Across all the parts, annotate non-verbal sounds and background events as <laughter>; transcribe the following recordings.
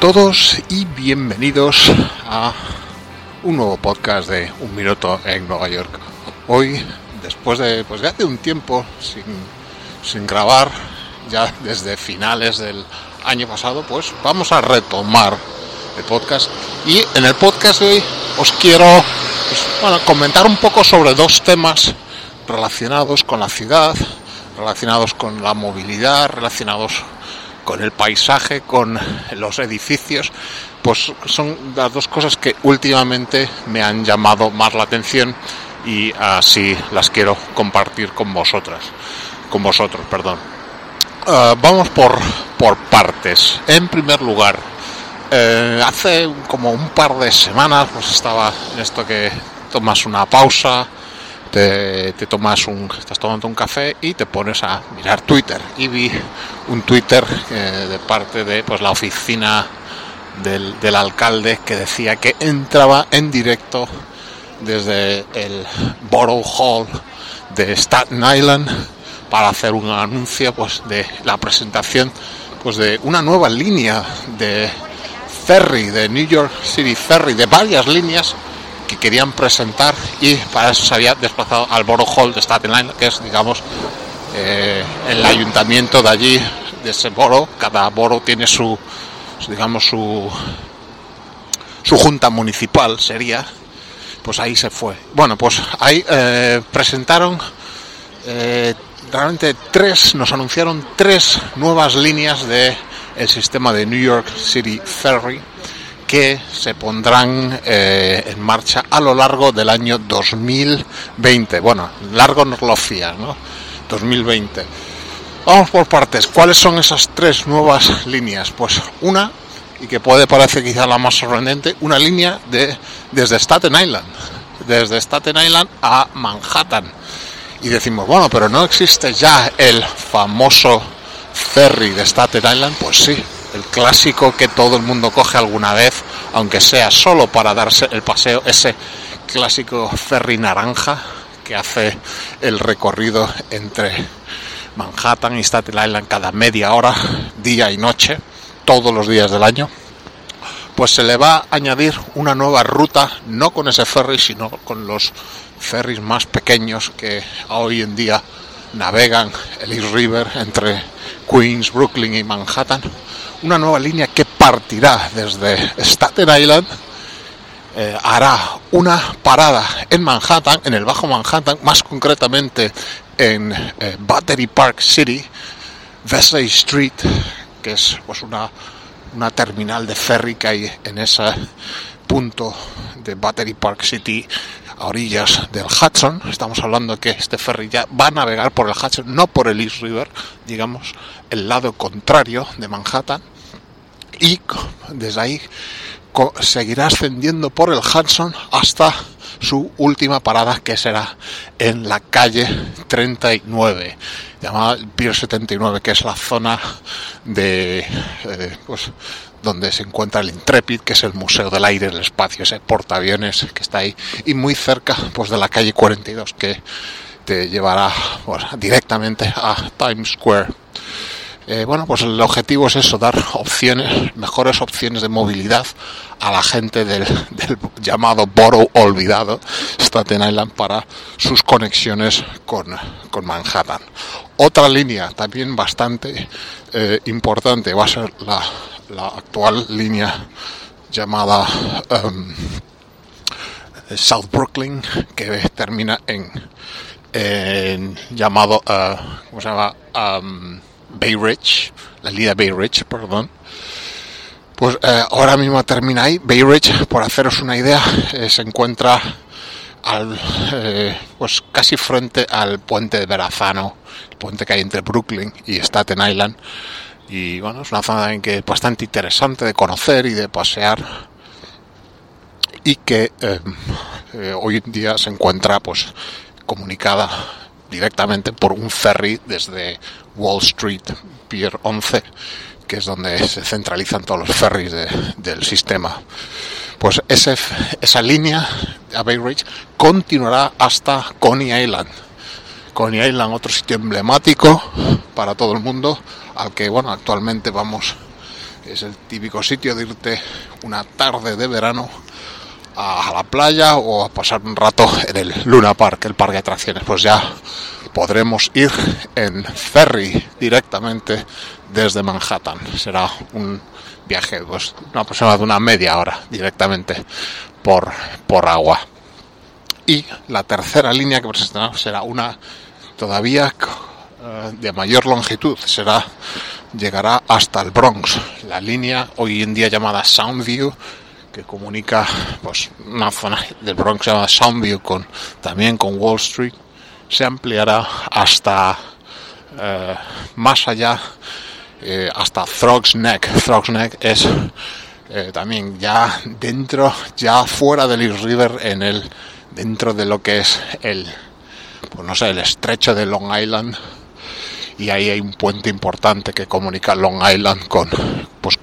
Todos y bienvenidos a un nuevo podcast de Un Minuto en Nueva York. Hoy, después de, pues de un tiempo sin, sin grabar, ya desde finales del año pasado, pues vamos a retomar el podcast. Y en el podcast de hoy os quiero pues, comentar un poco sobre dos temas relacionados con la ciudad, relacionados con la movilidad, relacionados con el paisaje, con los edificios, pues son las dos cosas que últimamente me han llamado más la atención y así las quiero compartir con vosotras, con vosotros, perdón. Uh, vamos por, por partes. En primer lugar, eh, hace como un par de semanas pues estaba en esto que tomas una pausa, te, tomas un, estás tomando un café y te pones a mirar Twitter. Y vi un Twitter eh, de parte de pues, la oficina del, del, alcalde que decía que entraba en directo desde el Borough Hall de Staten Island para hacer un anuncio pues, de la presentación pues, de una nueva línea de ferry, de New York City Ferry, de varias líneas que querían presentar y para eso se había desplazado al Borough Hall de Staten Island, que es, digamos, eh, el ayuntamiento de allí, de ese borough. Cada borough tiene su, digamos, su, su junta municipal, sería. Pues ahí se fue. Bueno, pues ahí eh, presentaron eh, realmente tres, nos anunciaron tres nuevas líneas de el sistema de New York City Ferry que se pondrán eh, en marcha a lo largo del año 2020. Bueno, largo nos lo fía, ¿no? 2020. Vamos por partes. ¿Cuáles son esas tres nuevas líneas? Pues una, y que puede parecer quizá la más sorprendente, una línea de desde Staten Island, desde Staten Island a Manhattan. Y decimos, bueno, pero no existe ya el famoso ferry de Staten Island, pues sí, el clásico que todo el mundo coge alguna vez, aunque sea solo para darse el paseo, ese clásico ferry naranja que hace el recorrido entre Manhattan y Staten Island cada media hora, día y noche, todos los días del año, pues se le va a añadir una nueva ruta, no con ese ferry, sino con los ferries más pequeños que hoy en día navegan el East River entre Queens, Brooklyn y Manhattan, una nueva línea que partirá desde Staten Island, eh, hará una parada en Manhattan, en el Bajo Manhattan, más concretamente en eh, Battery Park City, Vesey Street, que es pues una, una terminal de ferry que hay en ese punto de Battery Park City a orillas del Hudson. Estamos hablando que este ferry ya va a navegar por el Hudson, no por el East River, digamos, el lado contrario de Manhattan. Y desde ahí seguirá ascendiendo por el Hudson hasta su última parada que será en la calle 39 llamada Pier 79 que es la zona de eh, pues donde se encuentra el Intrepid, que es el Museo del Aire y del Espacio, ese portaaviones que está ahí, y muy cerca pues, de la calle 42, que te llevará directamente a Times Square. Eh, bueno, pues el objetivo es eso, dar opciones, mejores opciones de movilidad a la gente del, del llamado Borough olvidado, Staten Island, para sus conexiones con, con Manhattan. Otra línea también bastante eh, importante va a ser la, la actual línea llamada um, South Brooklyn, que termina en, llamado, uh, ¿cómo se? Um, Bay Ridge, la línea Bay Ridge, perdón. Pues eh, ahora mismo termina ahí. Bay Ridge, por haceros una idea, eh, se encuentra al, pues casi frente al puente de Verrazano, el puente que hay entre Brooklyn y Staten Island. Y bueno, es una zona en que es bastante interesante de conocer y de pasear. Y que eh, eh, hoy en día se encuentra pues comunicada directamente por un ferry desde Wall Street, Pier 11, que es donde se centralizan todos los ferries de, del sistema. Pues ese, esa línea a Bay Ridge continuará hasta Coney Island. Coney Island, otro sitio emblemático para todo el mundo, al que bueno actualmente vamos es el típico sitio de irte una tarde de verano a la playa o a pasar un rato en el Luna Park, el parque de atracciones. Pues ya podremos ir en ferry directamente desde Manhattan. Será un viaje, pues una persona de una media hora directamente por, por agua. Y la tercera línea que presentará será una todavía de mayor longitud, será llegará hasta el Bronx, la línea hoy en día llamada Soundview que comunica pues una zona del Bronx llamada Soundview con también con Wall Street se ampliará hasta eh, más allá eh, hasta Throgs Neck. Throgs Neck es eh, también ya dentro, ya fuera del East River, en el dentro de lo que es el, pues no sé, el estrecho de Long Island. Y ahí hay un puente importante que comunica Long Island con, pues,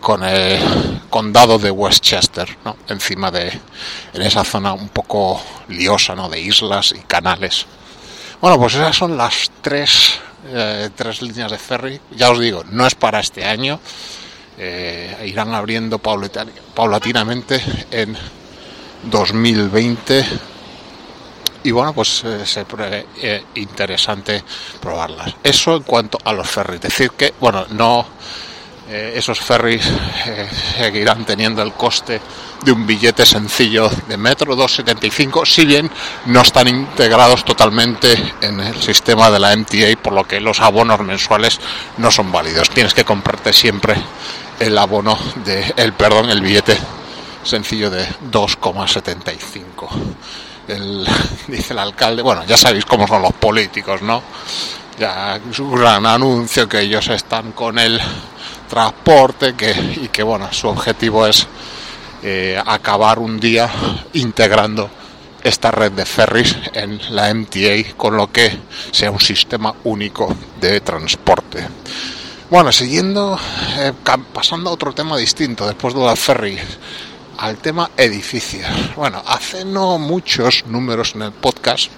con el condado de Westchester, ¿no? encima de en esa zona un poco liosa, ¿no? de islas y canales. Bueno, pues esas son las tres eh, tres líneas de ferry. Ya os digo, no es para este año. Eh, irán abriendo paulatinamente en 2020 y bueno pues eh, se interesante probarlas eso en cuanto a los ferries decir que bueno no eh, esos ferries eh, seguirán teniendo el coste de un billete sencillo de metro 2,75, si bien no están integrados totalmente en el sistema de la MTA, por lo que los abonos mensuales no son válidos. Tienes que comprarte siempre el abono de el perdón, el billete sencillo de 2,75. <laughs> dice el alcalde, bueno, ya sabéis cómo son los políticos, ¿no? Ya es un gran anuncio que ellos están con el transporte que, y que bueno, su objetivo es eh, acabar un día integrando esta red de ferries en la MTA, con lo que sea un sistema único de transporte. Bueno, siguiendo, eh, pasando a otro tema distinto, después de la ferry, al tema edificios. Bueno, hace no muchos números en el podcast,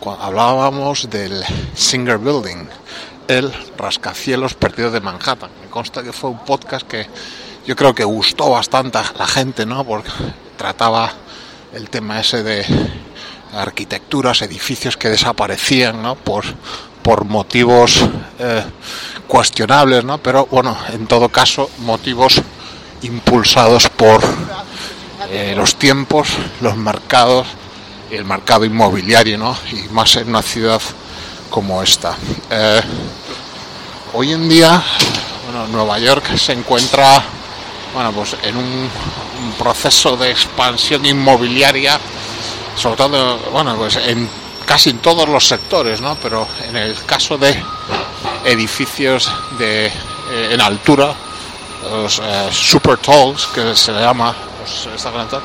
cuando hablábamos del Singer Building, el rascacielos perdido de Manhattan. Me consta que fue un podcast que yo creo que gustó bastante a la gente, ¿no? Porque trataba el tema ese de arquitecturas, edificios que desaparecían, ¿no? Por, por motivos eh, cuestionables, ¿no? Pero bueno, en todo caso, motivos impulsados por eh, los tiempos, los mercados, el mercado inmobiliario, ¿no? Y más en una ciudad como esta. Eh, hoy en día, bueno, Nueva York se encuentra, bueno, pues en un, proceso de expansión inmobiliaria, sobre todo, bueno, pues en casi en todos los sectores, ¿no? Pero en el caso de edificios de eh, en altura, los eh, super talls que se llama, pues, esta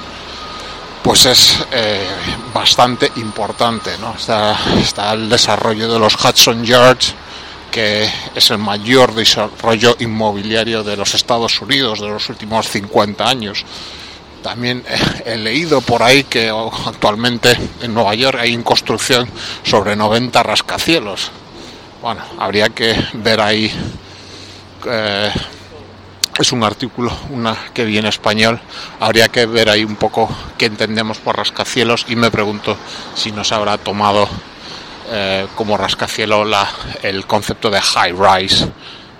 pues es eh, bastante importante. ¿no? Está, está el desarrollo de los Hudson Yards, que es el mayor desarrollo inmobiliario de los Estados Unidos de los últimos 50 años. También he leído por ahí que actualmente en Nueva York hay en construcción sobre 90 rascacielos. Bueno, habría que ver ahí eh, es un artículo una que viene español. Habría que ver ahí un poco qué entendemos por rascacielos y me pregunto si nos habrá tomado eh, como rascacielos la, el concepto de high rise,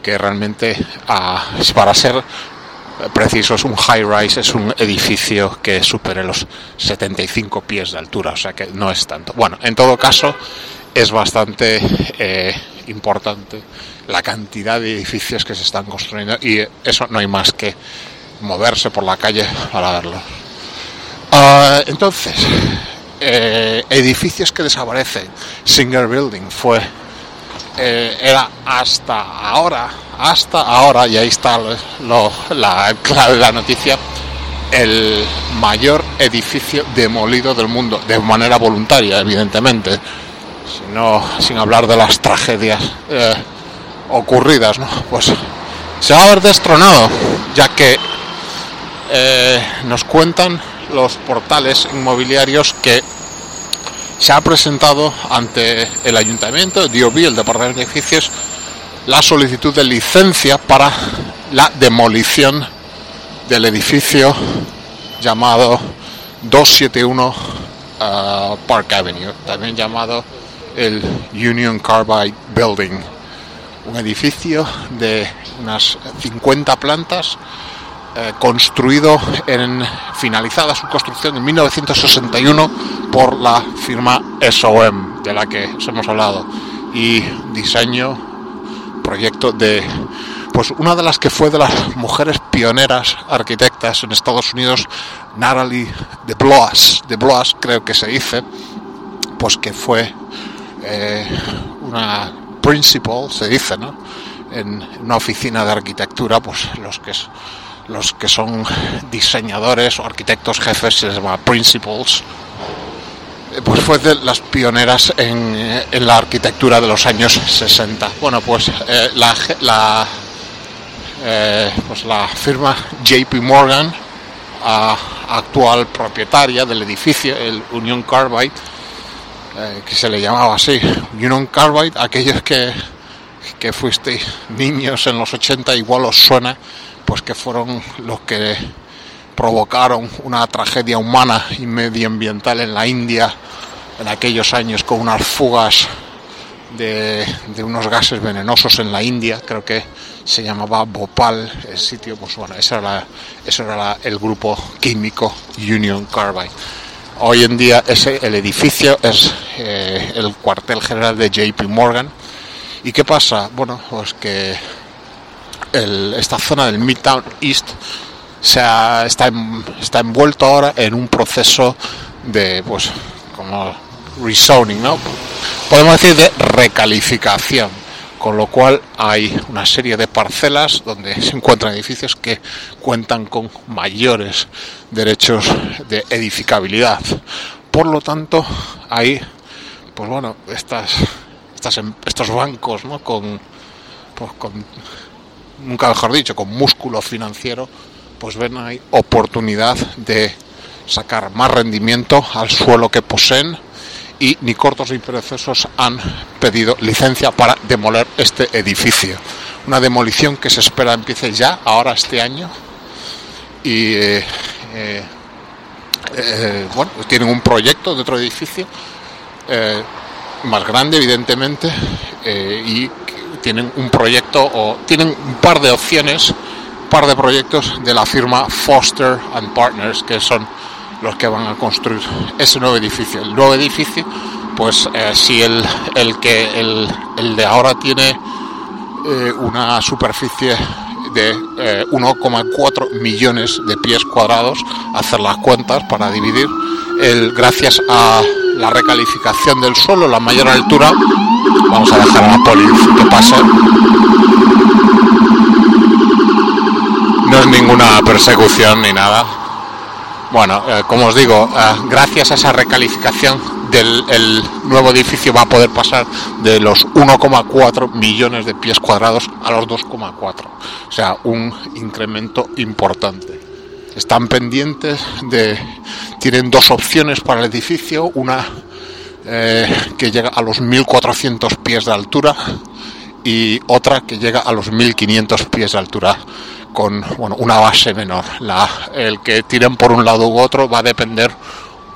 que realmente para ser precisos, un high rise es un edificio que supere los 75 pies de altura, o sea que no es tanto. Bueno, en todo caso, es bastante eh, importante la cantidad de edificios que se están construyendo y eso no hay más que moverse por la calle para verlo. Ah, entonces, eh, edificios que desaparecen, Singer Building fue, eh, era hasta ahora, hasta ahora, y ahí está la clave de la noticia, el mayor edificio demolido del mundo, de manera voluntaria, evidentemente, sino, sin hablar de las tragedias. Eh, ocurridas, ¿no? Pues se va a haber destronado, ya que eh, nos cuentan los portales inmobiliarios que se ha presentado ante el ayuntamiento, DOB, el Departamento de Edificios, la solicitud de licencia para la demolición del edificio llamado 271 uh, Park Avenue, también llamado el Union Carbide Building, un edificio de unas 50 plantas eh, construido en finalizada su construcción en 1961 por la firma SOM de la que os hemos hablado y diseño proyecto de pues una de las que fue de las mujeres pioneras arquitectas en Estados Unidos Natalie de Blois de Blois creo que se dice pues que fue eh, una principal se dice no en una oficina de arquitectura pues los que los que son diseñadores o arquitectos jefes se les llama principals eh, pues fue de las pioneras en, eh, la arquitectura de los años 60. Bueno, pues la, pues la firma JP Morgan, actual propietaria del edificio, el Union Carbide, eh, que se le llamaba así, Union Carbide, aquellos que, que fuisteis niños en los 80 igual os suena, pues que fueron los que provocaron una tragedia humana y medioambiental en la India en aquellos años con unas fugas de, de, unos gases venenosos en la India, creo que se llamaba Bhopal el sitio, pues bueno, ese era, la, ese era la, el grupo químico Union Carbide. Hoy en día ese, el edificio es eh, el cuartel general de JP Morgan. ¿Y qué pasa? Bueno, pues que esta zona del Midtown East se ha, está, está envuelto ahora en un proceso de, pues, como rezoning, ¿no? Podemos decir de recalificación, con lo cual hay una serie de parcelas donde <laughs> se encuentran edificios que cuentan con mayores derechos de edificabilidad. Por lo tanto, hay, pues bueno, estas, estas estos bancos, ¿no? Con, pues con, nunca mejor dicho, con músculo financiero, pues ven ahí oportunidad de sacar más rendimiento al suelo que poseen y ni cortos ni perezosos han pedido licencia para demoler este edificio. Una demolición que se espera empiece ya, ahora este año. Y eh, eh, eh, bueno, tienen un proyecto de otro edificio más grande, evidentemente, y tienen un proyecto o tienen un par de opciones, un par de proyectos de la firma Foster and Partners, que son los que van a construir ese nuevo edificio. El nuevo edificio, pues eh, si el, el que el, el, de ahora tiene eh, una superficie de eh, 1,4 millones de pies cuadrados, hacer las cuentas para dividir, el, gracias a la recalificación del suelo, la mayor altura, vamos a dejar a la poli que pase. No es ninguna persecución ni nada, bueno, eh, como os digo, eh, gracias a esa recalificación del el nuevo edificio va a poder pasar de los 1,4 millones de pies cuadrados a los 2,4. O sea, un incremento importante. Están pendientes de... Tienen dos opciones para el edificio. Una eh, que llega a los 1.400 pies de altura y otra que llega a los 1.500 pies de altura con bueno, una base menor. El que tiren por un lado u otro va a depender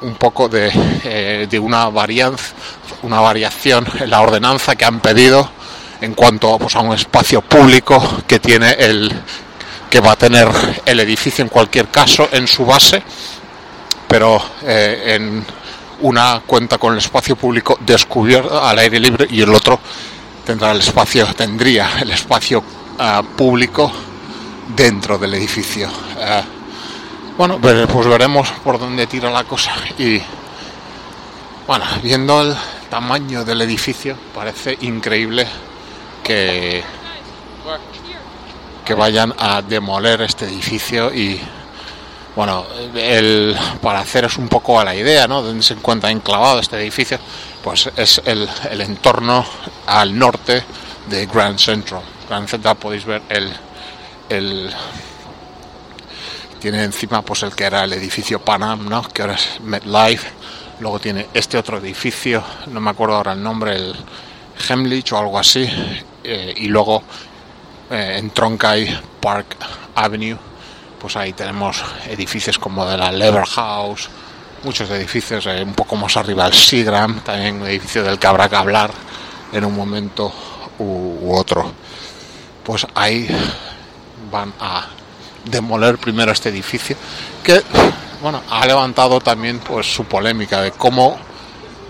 un poco de, eh, de una, varianza, una variación en la ordenanza que han pedido en cuanto pues, a un espacio público que tiene el que va a tener el edificio en cualquier caso en su base, pero eh, en una cuenta con el espacio público descubierto al aire libre y el otro tendrá el espacio tendría el espacio uh, público dentro del edificio. Eh, bueno, pues, pues, veremos por dónde tira la cosa y bueno, viendo el tamaño del edificio parece increíble que que vayan a demoler este edificio y bueno, el, para haceros un poco a la idea, ¿no? Donde se encuentra enclavado este edificio, pues es el, el entorno al norte de Grand Central. Grand Central podéis ver el, el tiene encima pues el que era el edificio Panam, ¿no? que ahora es MetLife. Luego tiene este otro edificio, no me acuerdo ahora el nombre, el Hemlich o algo así. eh, y luego eh, en Tronkai Park Avenue, pues ahí tenemos edificios como de la Lever House, muchos edificios, un poco más arriba el Seagram, también un edificio del que habrá que hablar en un momento u otro. Pues ahí van a demoler primero este edificio, que bueno, ha levantado también pues su polémica de cómo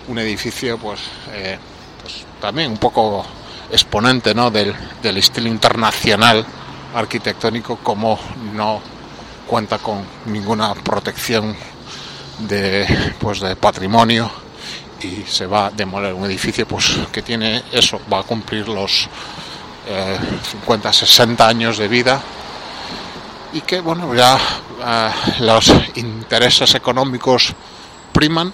un edificio pues, eh, pues también un poco exponente ¿no? del, del, estilo internacional arquitectónico como no cuenta con ninguna protección de pues de patrimonio y se va a demoler un edificio pues que tiene eso va a cumplir los 50 60 años de vida y que bueno ya eh, los intereses económicos priman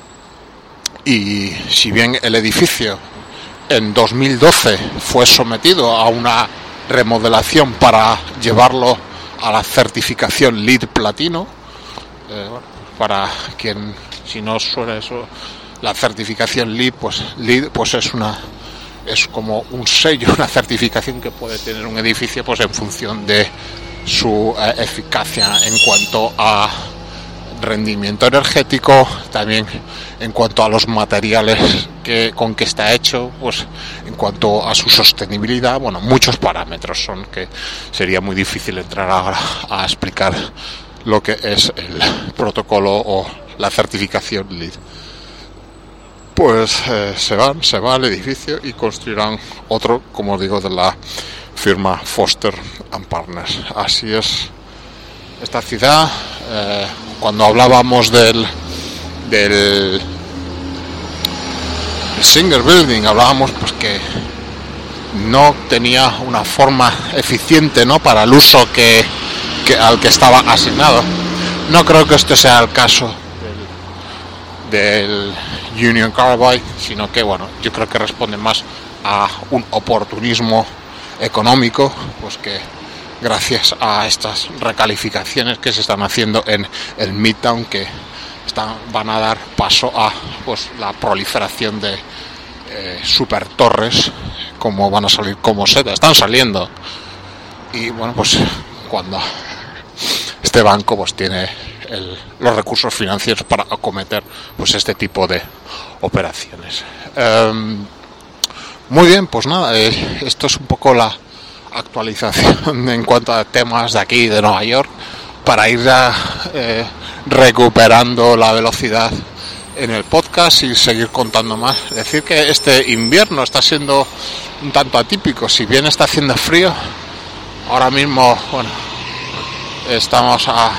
y si bien el edificio en 2012 fue sometido a una remodelación para llevarlo a la certificación LEED platino eh, para quien si no suena eso la certificación LEED pues LEED pues es una es como un sello <laughs> una certificación que puede tener un edificio pues en función de su eh, eficacia en cuanto a rendimiento energético, también en cuanto a los materiales que, con que está hecho, pues en cuanto a su sostenibilidad, bueno, muchos parámetros son que sería muy difícil entrar ahora a explicar lo que es el protocolo o la certificación LEED. Pues eh, se van, se va al edificio y construirán otro, como digo, de la firma Foster and Partners. Así es esta ciudad. Eh, cuando hablábamos del, del Singer Building, hablábamos pues que no tenía una forma eficiente ¿no? para el uso que, al que estaba asignado. No creo que este sea el caso del, Union Carbide, sino que bueno, yo creo que responde más a un oportunismo económico, pues que gracias a estas recalificaciones que se están haciendo en el Midtown que están, van a dar paso a pues la proliferación de eh, super torres como van a salir como se están saliendo. Y bueno pues cuando este banco pues tiene los recursos financieros para acometer pues este tipo de operaciones em, muy bien, pues nada, eh, esto es un poco la actualización <laughs> en cuanto a temas de aquí, de Nueva York, para ir ya eh, recuperando la velocidad en el podcast y seguir contando más. Decir que este invierno está siendo un tanto atípico, si bien está haciendo frío, ahora mismo, bueno, estamos a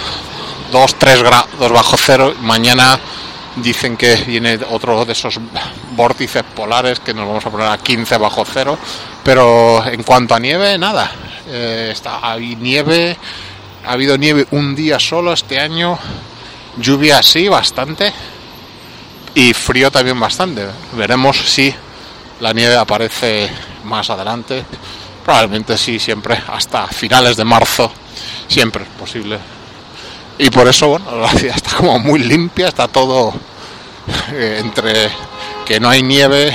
2, 3 grados bajo cero, mañana dicen que viene otro de esos vórtices polares que nos vamos a poner a 15 bajo cero, pero en cuanto a nieve, nada. Eh, está, hay nieve, ha habido nieve un día solo este año, lluvia así bastante y frío también bastante. Veremos si la nieve aparece más adelante. Probablemente sí, siempre hasta finales de marzo, siempre es posible y por eso, bueno, la ciudad está como muy limpia, está todo eh, entre que no hay nieve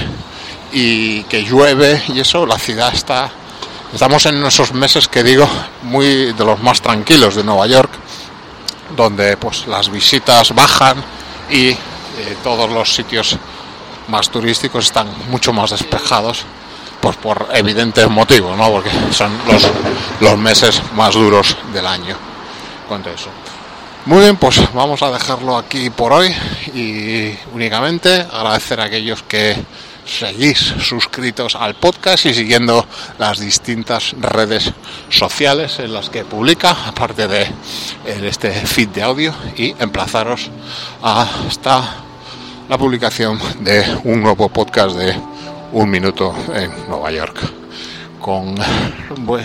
y que llueve y eso, la ciudad está, estamos en esos meses que digo, muy de los más tranquilos de Nueva York, donde pues las visitas bajan y eh, todos los sitios más turísticos están mucho más despejados pues por evidentes motivos, ¿no? Porque son los, los meses más duros del año. Cuanto eso. Muy bien, pues vamos a dejarlo aquí por hoy y únicamente agradecer a aquellos que seguís suscritos al podcast y siguiendo las distintas redes sociales en las que publica, aparte de este feed de audio, y emplazaros hasta la publicación de un nuevo podcast de un minuto en Nueva York. Con voy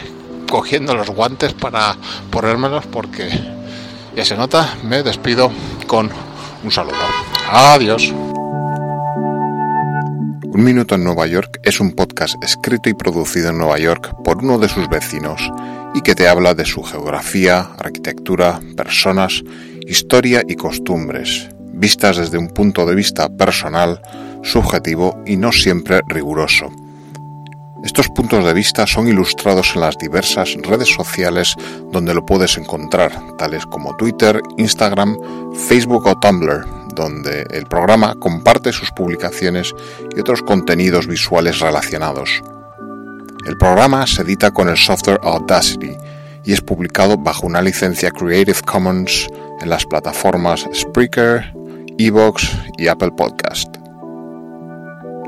cogiendo los guantes para ponérmelos porque ya se nota, me despido con un saludo. Adiós. Un Minuto en Nueva York es un podcast escrito y producido en Nueva York por uno de sus vecinos y que te habla de su geografía, arquitectura, personas, historia y costumbres, vistas desde un punto de vista personal, subjetivo y no siempre riguroso. Estos puntos de vista son ilustrados en las diversas redes sociales donde lo puedes encontrar, tales como Twitter, Instagram, Facebook o Tumblr, donde el programa comparte sus publicaciones y otros contenidos visuales relacionados. El programa se edita con el software Audacity y es publicado bajo una licencia Creative Commons en las plataformas Spreaker, Evox y Apple Podcast.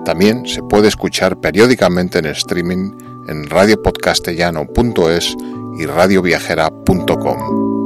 También se puede escuchar periódicamente en streaming en radiopodcastellano.es y radioviajera.com.